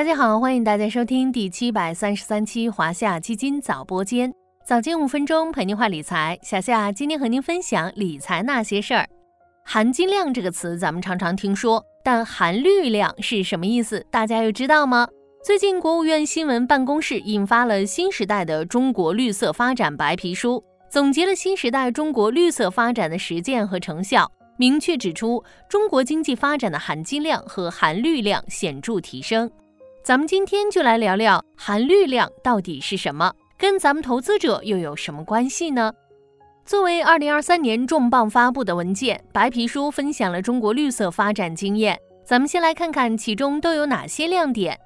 大家好，欢迎大家收听第七百三十三期华夏基金早播间，早间五分钟陪您话理财。小夏今天和您分享理财那些事儿。含金量这个词咱们常常听说，但含绿量是什么意思？大家又知道吗？最近国务院新闻办公室印发了新时代的中国绿色发展白皮书，总结了新时代中国绿色发展的实践和成效，明确指出中国经济发展的含金量和含绿量显著提升。咱们今天就来聊聊含绿量到底是什么，跟咱们投资者又有什么关系呢？作为二零二三年重磅发布的文件，白皮书分享了中国绿色发展经验。咱们先来看看其中都有哪些亮点。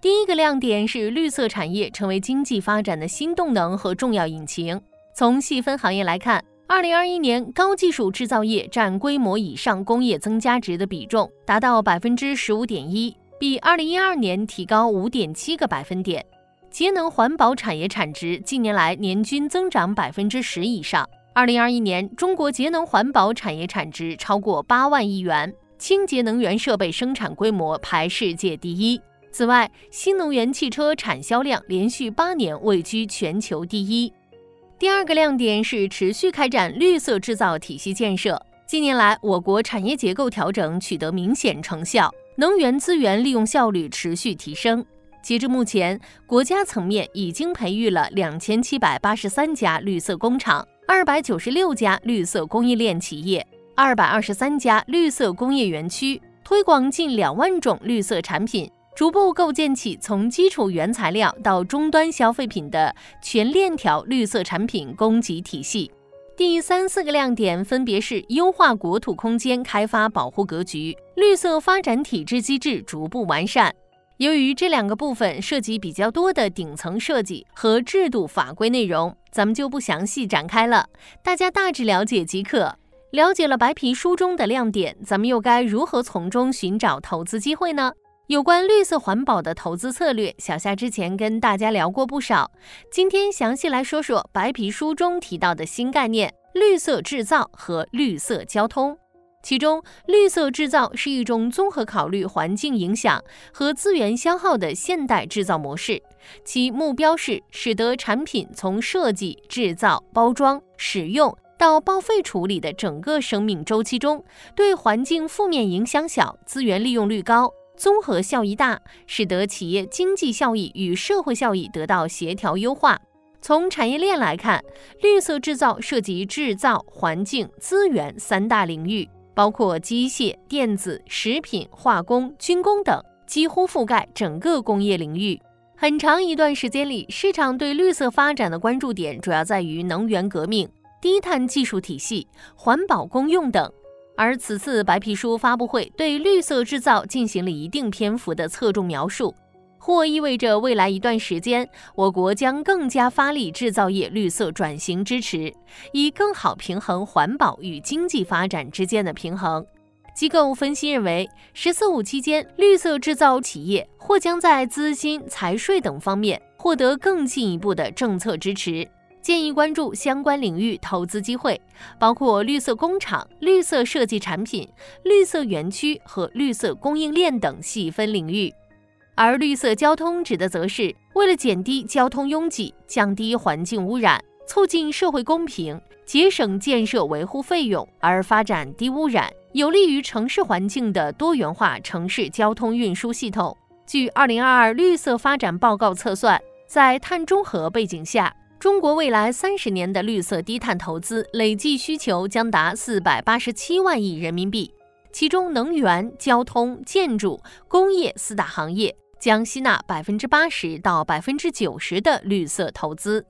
第一个亮点是绿色产业成为经济发展的新动能和重要引擎。从细分行业来看，二零二一年高技术制造业占规模以上工业增加值的比重达到百分之十五点一。比二零一二年提高五点七个百分点，节能环保产业产值近年来年均增长百分之十以上。二零二一年，中国节能环保产业产值超过八万亿元，清洁能源设备生产规模排世界第一。此外，新能源汽车产销量连续八年位居全球第一。第二个亮点是持续开展绿色制造体系建设。近年来，我国产业结构调整取得明显成效。能源资源利用效率持续提升。截至目前，国家层面已经培育了两千七百八十三家绿色工厂、二百九十六家绿色供应链企业、二百二十三家绿色工业园区，推广近两万种绿色产品，逐步构建起从基础原材料到终端消费品的全链条绿色产品供给体系。第三四个亮点分别是优化国土空间开发保护格局、绿色发展体制机制逐步完善。由于这两个部分涉及比较多的顶层设计和制度法规内容，咱们就不详细展开了，大家大致了解即可。了解了白皮书中的亮点，咱们又该如何从中寻找投资机会呢？有关绿色环保的投资策略，小夏之前跟大家聊过不少。今天详细来说说白皮书中提到的新概念——绿色制造和绿色交通。其中，绿色制造是一种综合考虑环境影响和资源消耗的现代制造模式，其目标是使得产品从设计、制造、包装、使用到报废处理的整个生命周期中，对环境负面影响小，资源利用率高。综合效益大，使得企业经济效益与社会效益得到协调优化。从产业链来看，绿色制造涉及制造、环境、资源三大领域，包括机械、电子、食品、化工、军工等，几乎覆盖整个工业领域。很长一段时间里，市场对绿色发展的关注点主要在于能源革命、低碳技术体系、环保公用等。而此次白皮书发布会对绿色制造进行了一定篇幅的侧重描述，或意味着未来一段时间，我国将更加发力制造业绿色转型支持，以更好平衡环保与经济发展之间的平衡。机构分析认为，“十四五”期间，绿色制造企业或将在资金、财税等方面获得更进一步的政策支持。建议关注相关领域投资机会，包括绿色工厂、绿色设计产品、绿色园区和绿色供应链等细分领域。而绿色交通指的则是为了减低交通拥挤、降低环境污染、促进社会公平、节省建设维护费用而发展低污染、有利于城市环境的多元化城市交通运输系统。据《二零二二绿色发展报告》测算，在碳中和背景下。中国未来三十年的绿色低碳投资累计需求将达四百八十七万亿人民币，其中能源、交通、建筑、工业四大行业将吸纳百分之八十到百分之九十的绿色投资。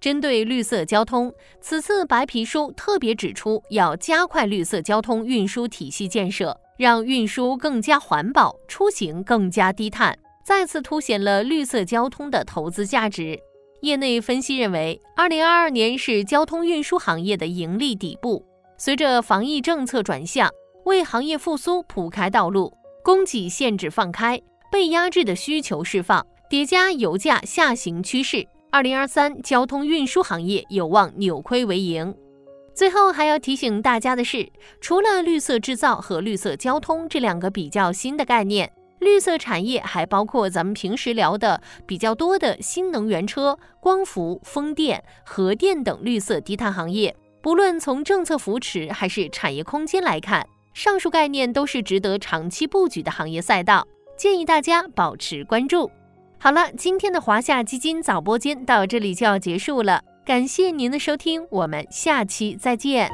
针对绿色交通，此次白皮书特别指出，要加快绿色交通运输体系建设，让运输更加环保，出行更加低碳，再次凸显了绿色交通的投资价值。业内分析认为，二零二二年是交通运输行业的盈利底部。随着防疫政策转向，为行业复苏铺开道路，供给限制放开，被压制的需求释放，叠加油价下行趋势，二零二三交通运输行业有望扭亏为盈。最后还要提醒大家的是，除了绿色制造和绿色交通这两个比较新的概念。绿色产业还包括咱们平时聊的比较多的新能源车、光伏、风电、核电等绿色低碳行业。不论从政策扶持还是产业空间来看，上述概念都是值得长期布局的行业赛道，建议大家保持关注。好了，今天的华夏基金早播间到这里就要结束了，感谢您的收听，我们下期再见。